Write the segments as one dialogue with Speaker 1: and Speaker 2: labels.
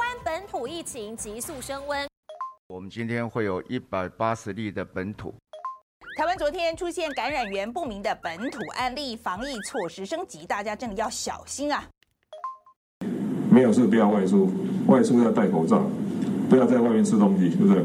Speaker 1: 湾本土疫情急速升温。
Speaker 2: 我们今天会有一百八十例的本土。
Speaker 3: 台湾昨天出现感染源不明的本土案例，防疫措施升级，大家真的要小心啊！
Speaker 4: 没有事不要外出，外出要戴口罩，不要在外面吃东西，是不是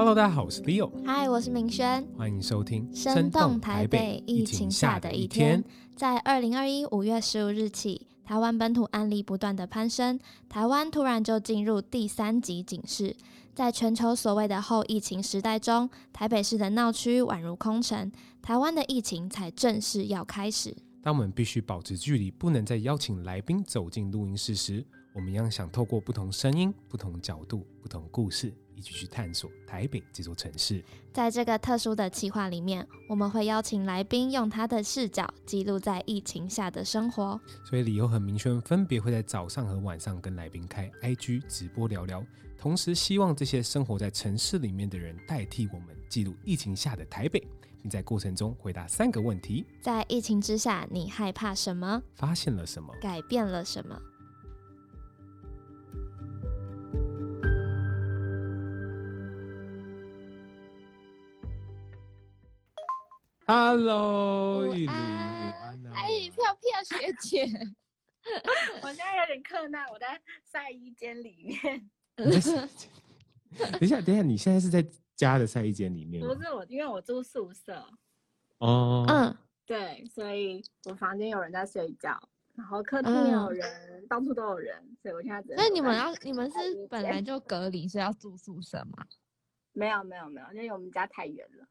Speaker 5: ？Hello，大家好，我是 Leo。
Speaker 6: Hi，我是明轩。
Speaker 5: 欢迎收听《
Speaker 6: 生动台北疫情下的一天》。在二零二一五月十五日起，台湾本土案例不断的攀升，台湾突然就进入第三级警示。在全球所谓的后疫情时代中，台北市的闹区宛如空城，台湾的疫情才正式要开始。
Speaker 5: 当我们必须保持距离，不能再邀请来宾走进录音室时，我们一样想透过不同声音、不同角度、不同故事。一起去探索台北这座城市。
Speaker 6: 在这个特殊的企划里面，我们会邀请来宾用他的视角记录在疫情下的生活。
Speaker 5: 所以理由和明确分别会在早上和晚上跟来宾开 IG 直播聊聊，同时希望这些生活在城市里面的人代替我们记录疫情下的台北，并在过程中回答三个问题：
Speaker 6: 在疫情之下，你害怕什么？
Speaker 5: 发现了什么？
Speaker 6: 改变了什么
Speaker 5: ？Hello，
Speaker 7: 哎，漂漂学姐，我现在有点困难，我在晒衣间里面。
Speaker 5: 等一下，等一下，你现在是在家的晒衣间里面？
Speaker 7: 不是我，因为我住宿舍。
Speaker 5: 哦，
Speaker 6: 嗯，
Speaker 7: 对，所以我房间有人在睡觉，然后客厅有人，嗯、到处都有人，所以我现在只能。
Speaker 6: 那你们要，你们是本来就隔离，所以要住宿舍吗？
Speaker 7: 没有，没有，没有，因为我们家太远了。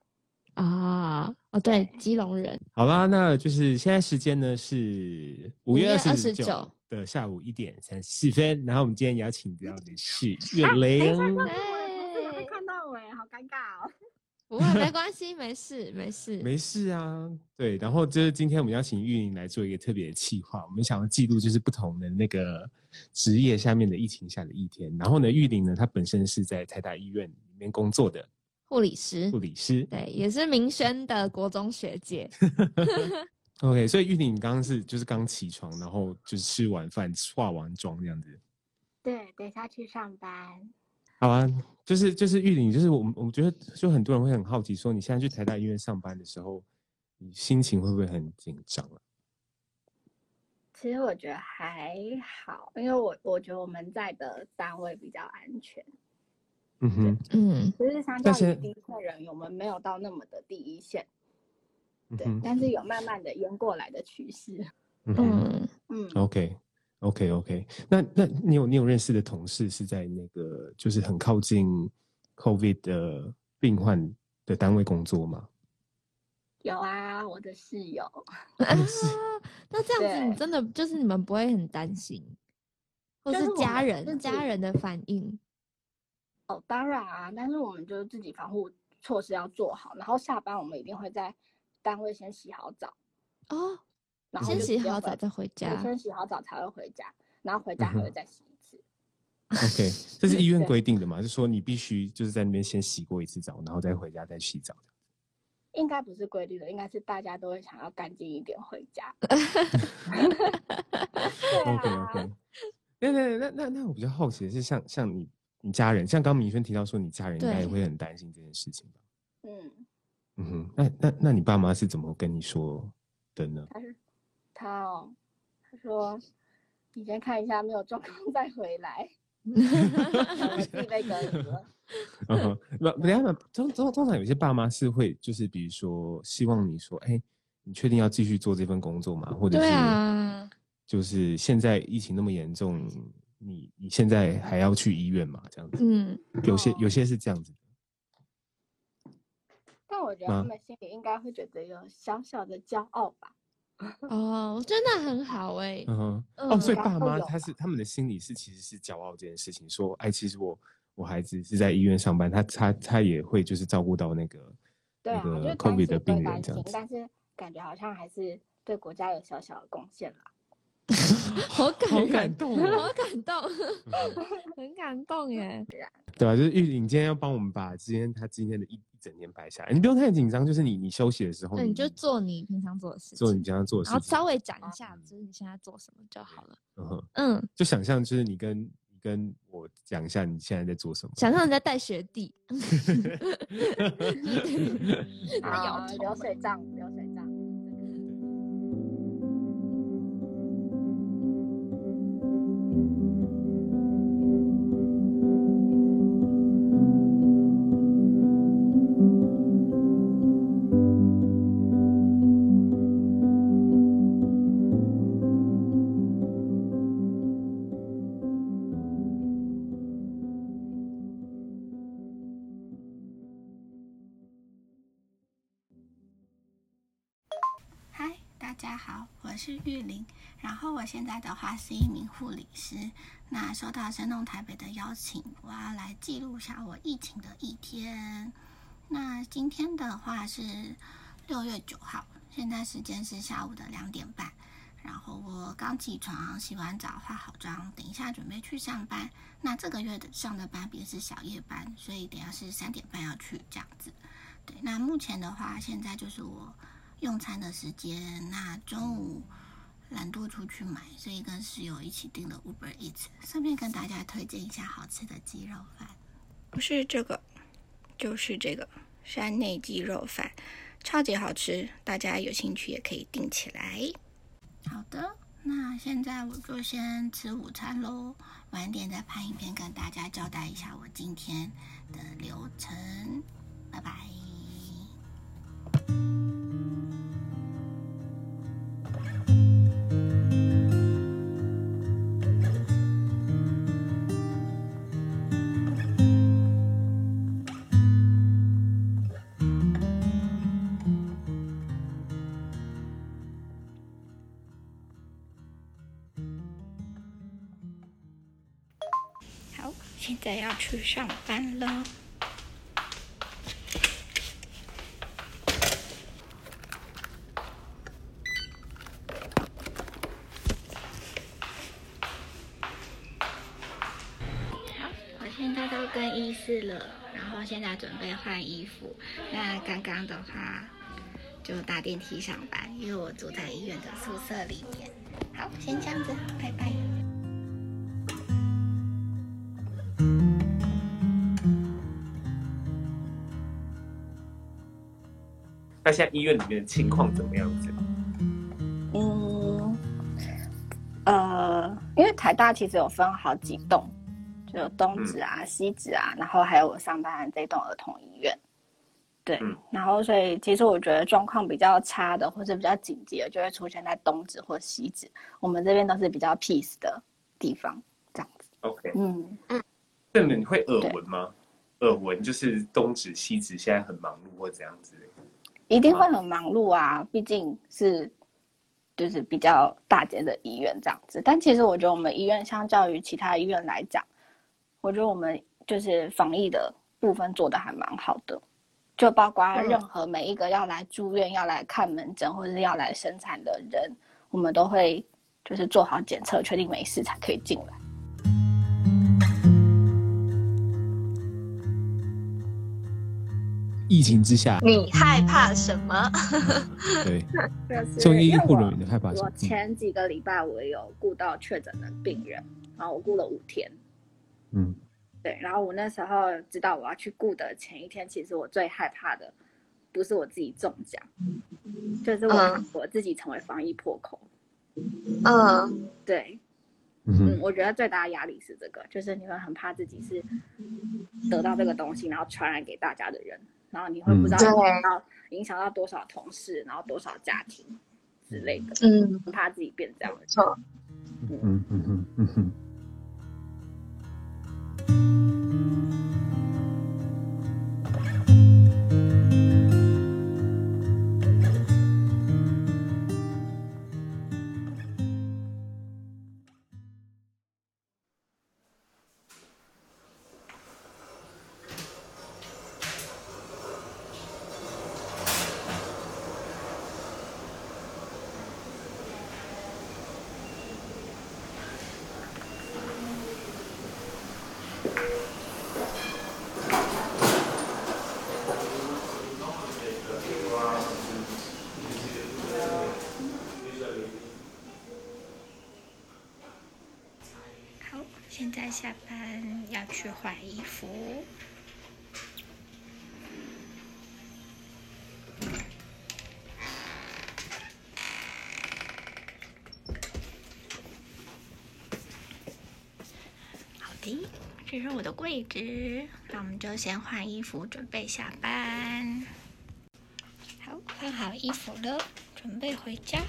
Speaker 6: 啊，哦，对，基隆人。
Speaker 5: 好啦，那就是现在时间呢是五月二十九的下午一点三十四分，然后我们今天邀请到的是月玲。
Speaker 7: 看到哎，好尴尬哦。
Speaker 6: 不会，没关系，没事，没事，
Speaker 5: 没事啊。对，然后就是今天我们邀请玉玲来做一个特别的企划，我们想要记录就是不同的那个职业下面的疫情下的一天。然后呢，玉玲呢，她本身是在台大医院里面工作的。
Speaker 6: 护理师，
Speaker 5: 护理师，
Speaker 6: 对，也是明轩的国中学姐。
Speaker 5: OK，所以玉玲，你刚刚是就是刚起床，然后就是吃完饭、化完妆这样子。
Speaker 7: 对，等下去上班。
Speaker 5: 好啊，就是就是玉玲，就是我们我觉得就很多人会很好奇，说你现在去台大医院上班的时候，你心情会不会很紧张啊？
Speaker 7: 其实我觉得还好，因为我我觉得我们在的单位比较安全。
Speaker 5: 嗯哼，
Speaker 6: 嗯，
Speaker 7: 其实相较于第一线人，我们没有到那么的第一线，对，但是有慢慢的淹过来的趋势。
Speaker 5: 嗯嗯，OK OK OK，那那你有你有认识的同事是在那个就是很靠近 COVID 的病患的单位工作吗？
Speaker 7: 有啊，我的室友。
Speaker 6: 啊，那这样子你真的就是你们不会很担心，或是家人家人的反应？
Speaker 7: 哦，当然啊，但是我们就是自己防护措施要做好，然后下班我们一定会在单位先洗好澡
Speaker 6: 哦，
Speaker 7: 然后
Speaker 6: 先洗好澡再回家，
Speaker 7: 先洗好澡才会回家，然后回家还会再洗一次。
Speaker 5: 嗯、OK，这是医院规定的嘛？就是说你必须就是在那边先洗过一次澡，然后再回家再洗澡。
Speaker 7: 应该不是规定的，应该是大家都会想要干净一点回家。
Speaker 5: OK OK，那那那那那我比较好奇的是像，像像你。你家人像刚明轩提到说，你家人应该也会很担心这件事情吧？
Speaker 7: 嗯
Speaker 5: 嗯哼，那那那你爸妈是怎么跟你说的呢？
Speaker 7: 他是他哦，他说你先看一下没有状况再回来。自己被隔离了。
Speaker 5: 嗯哼，不不要通通通常有些爸妈是会就是比如说希望你说，哎、欸，你确定要继续做这份工作吗？或者是就是现在疫情那么严重。你你现在还要去医院吗？这样子，
Speaker 6: 嗯，
Speaker 5: 有些有些是这样子，
Speaker 7: 但我觉得他们心里应该会觉得有小小的骄傲吧。
Speaker 6: 哦，真的很好哎、欸。
Speaker 5: 嗯哼，哦，所以爸妈他是他们的心里是其实是骄傲这件事情，说，哎，其实我我孩子是在医院上班，他他他也会就是照顾到那个
Speaker 7: 对啊，
Speaker 5: 那个 COVID 的病人这样子，
Speaker 7: 但是感觉好像还是对国家有小小的贡献啦。
Speaker 6: 好感
Speaker 5: 好感动，
Speaker 6: 好感动，很感动耶！
Speaker 5: 对吧？就是玉玲今天要帮我们把今天他今天的一一整天摆下来，你不用太紧张，就是你你休息的时候，
Speaker 6: 对，你就做你平常做的事情，
Speaker 5: 做你平常做的事情，
Speaker 6: 然后稍微讲一下，就是你现在做什么就好了。
Speaker 5: 嗯
Speaker 6: 嗯，
Speaker 5: 就想象就是你跟你跟我讲一下你现在在做什么，
Speaker 6: 想象你在带学弟，
Speaker 7: 啊，流水账，流水
Speaker 8: 账。我现在的话是一名护理师。那收到生动台北的邀请，我要来记录下我疫情的一天。那今天的话是六月九号，现在时间是下午的两点半。然后我刚起床，洗完澡，化好妆，等一下准备去上班。那这个月的上的班别是小夜班，所以等下是三点半要去这样子。对，那目前的话，现在就是我。用餐的时间，那中午懒惰出去买，所以跟室友一起订了 Uber Eats，顺便跟大家推荐一下好吃的鸡肉饭。不是这个，就是这个山内鸡肉饭，超级好吃，大家有兴趣也可以订起来。好的，那现在我就先吃午餐喽，晚点再拍影片跟大家交代一下我今天的流程。拜拜。去上班了。好，我现在到更衣室了，然后现在准备换衣服。那刚刚的话就搭电梯上班，因为我住在医院的宿舍里面。好，先这样子，拜拜。
Speaker 5: 那现在医院里面的情况怎么样子？
Speaker 7: 嗯，呃，因为台大其实有分好几栋，就有东址啊、嗯、西址啊，然后还有我上班的这栋儿童医院。对，嗯、然后所以其实我觉得状况比较差的，或者比较紧急的，就会出现在东址或西址。我们这边都是比较 peace 的地方，这样子。
Speaker 5: OK，
Speaker 7: 嗯嗯，
Speaker 5: 那你会耳闻吗？耳闻就是东址、西址现在很忙碌或怎样子？
Speaker 7: 一定会很忙碌啊，毕竟是就是比较大间的医院这样子。但其实我觉得我们医院相较于其他医院来讲，我觉得我们就是防疫的部分做的还蛮好的，就包括任何每一个要来住院、要来看门诊或者是要来生产的人，我们都会就是做好检测，确定没事才可以进来。
Speaker 5: 疫情之下，
Speaker 6: 你害怕什么？
Speaker 5: 对，
Speaker 7: 就是
Speaker 5: 医护人员害怕什么？
Speaker 7: 我前几个礼拜我有顾到确诊的病人，然后我顾了五天。
Speaker 5: 嗯，
Speaker 7: 对，然后我那时候知道我要去顾的前一天，其实我最害怕的不是我自己中奖，就是我我自己成为防疫破口。
Speaker 6: 嗯，
Speaker 7: 对，嗯，我觉得最大的压力是这个，就是你们很怕自己是得到这个东西，然后传染给大家的人。然后你会不知道影响到影响到多少同事，然后多少家庭之类的，嗯，怕自己变这样，的错，
Speaker 5: 嗯嗯嗯嗯嗯。
Speaker 8: 下班要去换衣服。好的，这是我的柜子，那我们就先换衣服，准备下班。好，换好衣服了，准备回家。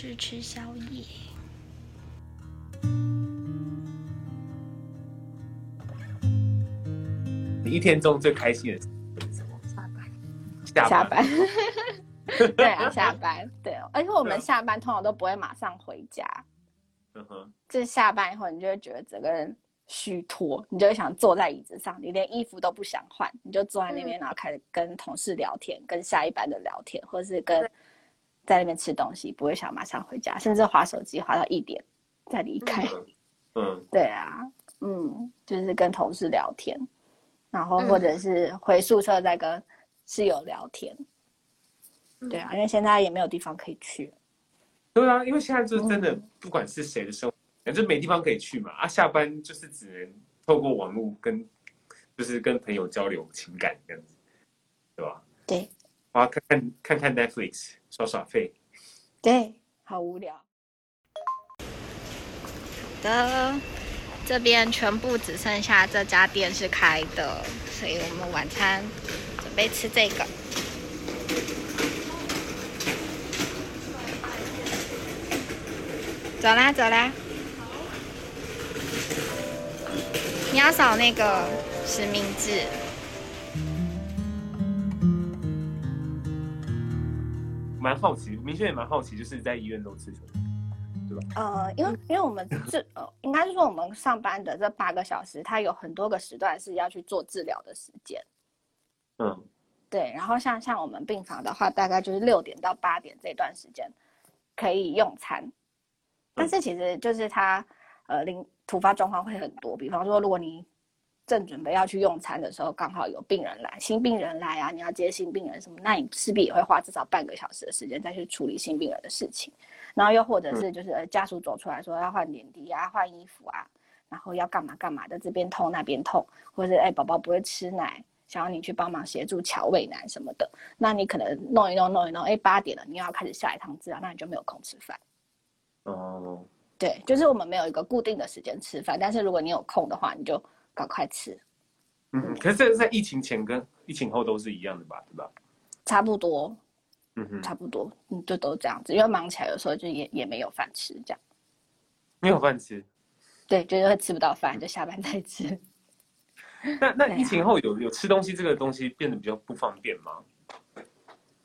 Speaker 8: 跟同事吃宵夜。
Speaker 5: 你一天中最开心的是什么？
Speaker 7: 下班。
Speaker 5: 下班。
Speaker 7: 下 班对啊，下班。对，而且我们下班通常都不会马上回家。嗯哼。就是下班以后，你就会觉得整个人虚脱，你就会想坐在椅子上，你连衣服都不想换，你就坐在那边，然后开始跟同事聊天，跟下一班的聊天，或者是跟。在那边吃东西，不会想马上回家，甚至划手机划到一点再离开。嗯，对啊，嗯，就是跟同事聊天，然后或者是回宿舍再跟室友聊天。嗯、对啊，因为现在也没有地方可以去。
Speaker 5: 对啊，因为现在就真的不管是谁的生活，反正、嗯、没地方可以去嘛。啊，下班就是只能透过网络跟，就是跟朋友交流情感这样子，对吧？
Speaker 7: 对。
Speaker 5: 啊，看看看看 Netflix，耍耍费。
Speaker 7: 对，好无聊。
Speaker 8: 好的，这边全部只剩下这家店是开的，所以我们晚餐准备吃这个。走啦，走啦。你要扫那个实名制。
Speaker 5: 蛮好奇，明轩也蛮好奇，就是在医院都吃什么，对吧？
Speaker 7: 呃，因为因为我们治呃，应该是说我们上班的这八个小时，它有很多个时段是要去做治疗的时间。嗯，对。然后像像我们病房的话，大概就是六点到八点这段时间可以用餐，但是其实就是它呃，临突发状况会很多，比方说如果你。正准备要去用餐的时候，刚好有病人来，新病人来啊，你要接新病人什么，那你势必也会花至少半个小时的时间再去处理新病人的事情。然后又或者是就是家属走出来说要换点滴啊、换衣服啊，然后要干嘛干嘛的，这边痛那边痛，或者是哎宝宝不会吃奶，想要你去帮忙协助乔喂奶什么的，那你可能弄一弄弄一弄，哎八点了，你要开始下一趟治疗，那你就没有空吃饭。哦，对，就是我们没有一个固定的时间吃饭，但是如果你有空的话，你就。赶快吃，
Speaker 5: 嗯，可是这个在疫情前跟疫情后都是一样的吧，对吧？
Speaker 7: 差不多，嗯哼，差不多，嗯，就都这样子，因为忙起来有时候就也也没有饭吃，这样，
Speaker 5: 没有饭吃，
Speaker 7: 对，就是会吃不到饭，就下班再吃。
Speaker 5: 那那疫情后有有吃东西这个东西变得比较不方便吗？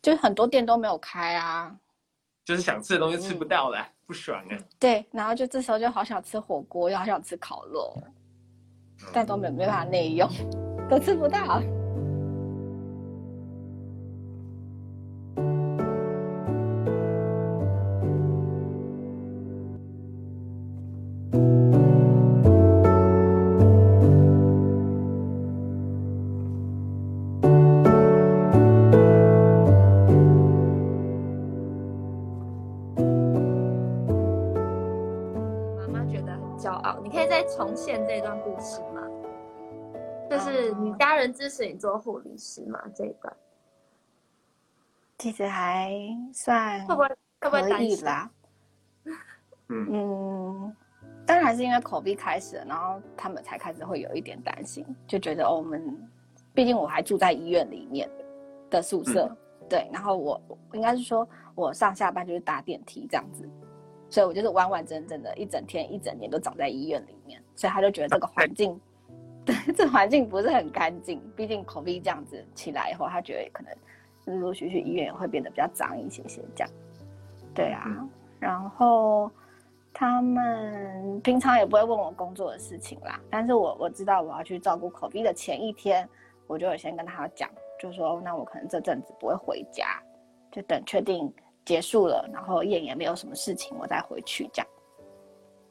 Speaker 7: 就是很多店都没有开啊，
Speaker 5: 就是想吃的东西吃不到了，嗯、不爽啊。
Speaker 7: 对，然后就这时候就好想吃火锅，又好想吃烤肉。但都没没办法内用，都吃不到。
Speaker 6: 重现这段故事吗？就是你家人支持你做护理师吗？这一段
Speaker 7: 其实还算会不会会不会可以啦？嗯嗯，当然是因为 COVID 开始了，然后他们才开始会有一点担心，就觉得哦，我们毕竟我还住在医院里面的宿舍，嗯、对，然后我应该是说我上下班就是搭电梯这样子。所以我就是完完整整的一整天一整年都长在医院里面，所以他就觉得这个环境，对，这环境不是很干净。毕竟 COVID 这样子起来以后，他觉得可能陆陆续续医院也会变得比较脏一些些这样。对啊，嗯、然后他们平常也不会问我工作的事情啦，但是我我知道我要去照顾 COVID 的前一天，我就有先跟他讲，就说那我可能这阵子不会回家，就等确定。结束了，然后验也没有什么事情，我再回去这样。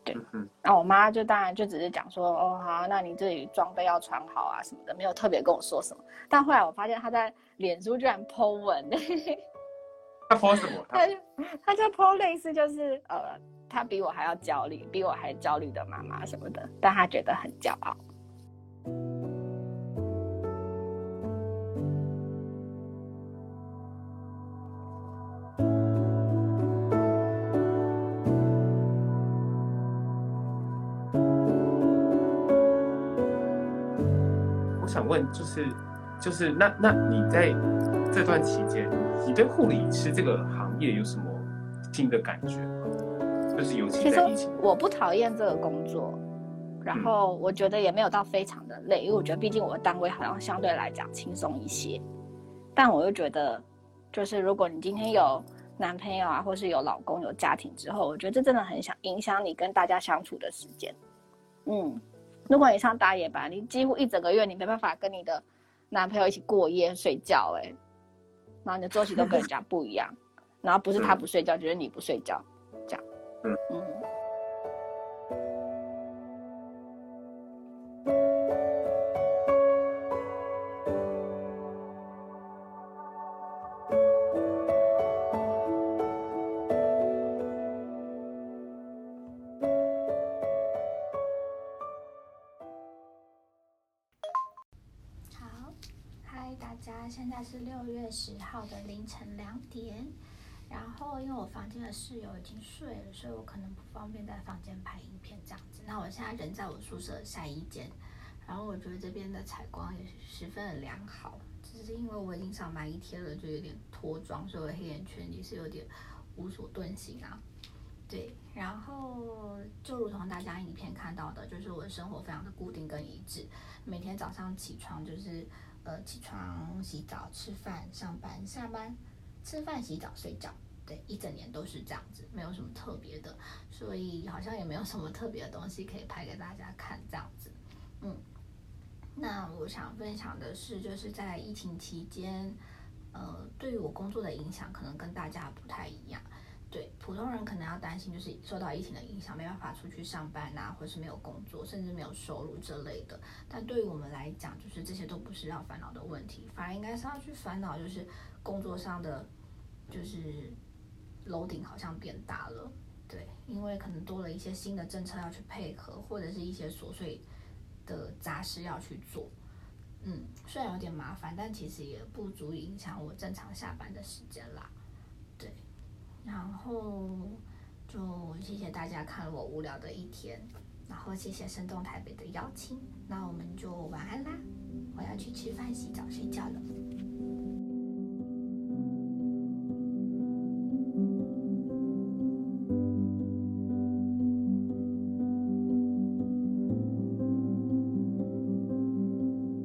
Speaker 9: 对，那、啊、我妈就当然就只是讲说，哦好，那你这里装备要穿好啊什么的，没有特别跟我说什么。但后来我发现她在脸书居然 po 文，
Speaker 5: 她 po 什么？
Speaker 9: 她就她就 po 类似就是呃，她比我还要焦虑，比我还焦虑的妈妈什么的，但她觉得很骄傲。
Speaker 5: 问，就是，就是那那你在这段期间，你对护理师这个行业有什么新的感觉吗？就是尤其在疫情，
Speaker 9: 其实我不讨厌这个工作，然后我觉得也没有到非常的累，因为我觉得毕竟我的单位好像相对来讲轻松一些。但我又觉得，就是如果你今天有男朋友啊，或是有老公、有家庭之后，我觉得这真的很想影响你跟大家相处的时间。嗯。如果你上大夜班，你几乎一整个月你没办法跟你的男朋友一起过夜睡觉，哎，然后你的作息都跟人家不一样，然后不是他不睡觉，就是你不睡觉，这样，嗯嗯。
Speaker 7: 现在是六月十号的凌晨两点，然后因为我房间的室友已经睡了，所以我可能不方便在房间拍影片这样子。那我现在人在我宿舍下一间，然后我觉得这边的采光也十分的良好，只是因为我已经上班一天了，就有点脱妆，所以我黑眼圈也是有点无所遁形啊。对，然后就如同大家影片看到的，就是我的生活非常的固定跟一致，每天早上起床就是。呃，起床、洗澡、吃饭、上班、下班，吃饭、洗澡、睡觉，对，一整年都是这样子，没有什么特别的，所以好像也没有什么特别的东西可以拍给大家看，这样子。嗯，那我想分享的是，就是在疫情期间，呃，对于我工作的影响，可能跟大家不太一样。对，普通人可能要担心，就是受到疫情的影响，没办法出去上班啊，或是没有工作，甚至没有收入之类的。但对于我们来讲，就是这些都不是要烦恼的问题，反而应该是要去烦恼，就是工作上的，就是楼顶好像变大了。对，因为可能多了一些新的政策要去配合，或者是一些琐碎的杂事要去做。嗯，虽然有点麻烦，但其实也不足以影响我正常下班的时间啦。然后就谢谢大家看了我无聊的一天，然后谢谢生动台北的邀请，那我们就晚安啦，我要去吃饭、洗澡、睡觉了。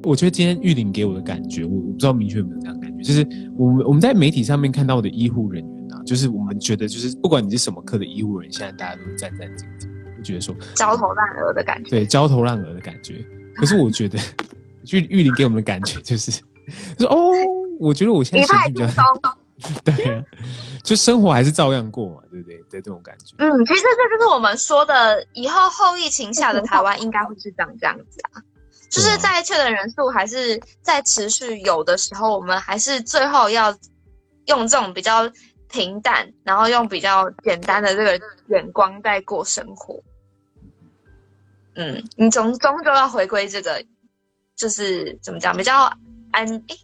Speaker 5: 我觉得今天玉玲给我的感觉，我我不知道明确有没有这样感觉，就是我们我们在媒体上面看到的医护人员。就是我们觉得，就是不管你是什么科的医务人，现在大家都是战战兢兢，就觉得说
Speaker 10: 焦头烂额的感觉。
Speaker 5: 对，焦头烂额的感觉。可是我觉得，玉玉林给我们的感觉就是，说哦，我觉得我现在比较 对啊，就生活还是照样过嘛，对不对？对这种感觉。
Speaker 10: 嗯，其实这就是我们说的，以后后疫情下的台湾应该会是长这样子啊，就是在确诊人数还是在持续有的时候，我们还是最后要用这种比较。平淡，然后用比较简单的这个眼光在过生活。嗯，你从终究要回归这个，就是怎么讲，比较安，诶，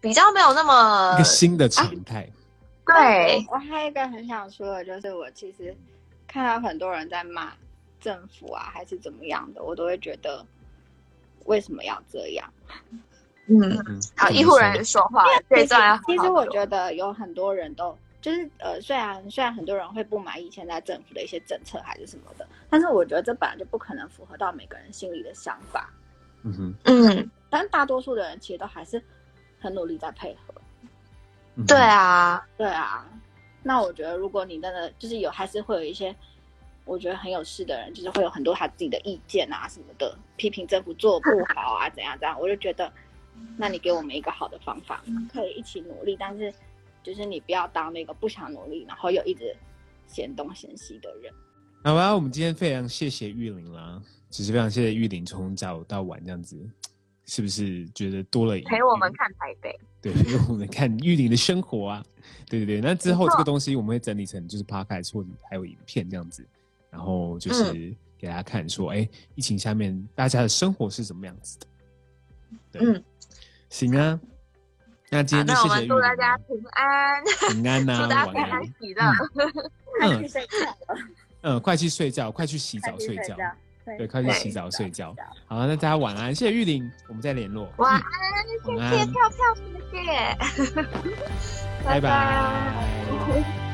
Speaker 10: 比较没有那么
Speaker 5: 一个新的常态。
Speaker 10: 啊、对，
Speaker 9: 我还有一个很想说的，就是我其实看到很多人在骂政府啊，还是怎么样的，我都会觉得为什么要这样？
Speaker 10: 嗯，好，医护人员说话这一段，
Speaker 9: 其实我觉得有很多人都。就是呃，虽然虽然很多人会不满意现在政府的一些政策还是什么的，但是我觉得这本来就不可能符合到每个人心里的想法。
Speaker 5: 嗯哼，
Speaker 10: 嗯，
Speaker 9: 但大多数的人其实都还是很努力在配合。
Speaker 10: 对啊，
Speaker 9: 对啊。那我觉得，如果你真的就是有，还是会有一些我觉得很有事的人，就是会有很多他自己的意见啊什么的，批评政府做不好啊怎样怎样。我就觉得，那你给我们一个好的方法，可以一起努力，但是。就是你不要当那个不想努力，然后又一直嫌东嫌西的人。
Speaker 5: 好吧，我们今天非常谢谢玉玲啦，只是非常谢谢玉玲从早到晚这样子，是不是觉得多了一
Speaker 10: 陪我们看台北？
Speaker 5: 对，陪我们看玉玲的生活啊，对对对。那之后这个东西我们会整理成就是 podcast 或者还有影片这样子，然后就是给大家看说，哎、嗯，疫情下面大家的生活是什么样子的？对，嗯，行啊。那今天就谢谢玉玲。
Speaker 10: 祝大家平安，
Speaker 5: 平安呐、啊，
Speaker 10: 祝大家平安喜乐。
Speaker 5: 嗯。嗯，快去睡觉，快去洗澡睡觉。对，快去洗澡睡觉。好，那大家晚安，谢谢玉玲，我们再联络。
Speaker 10: 晚安，谢谢票票，谢谢，拜拜。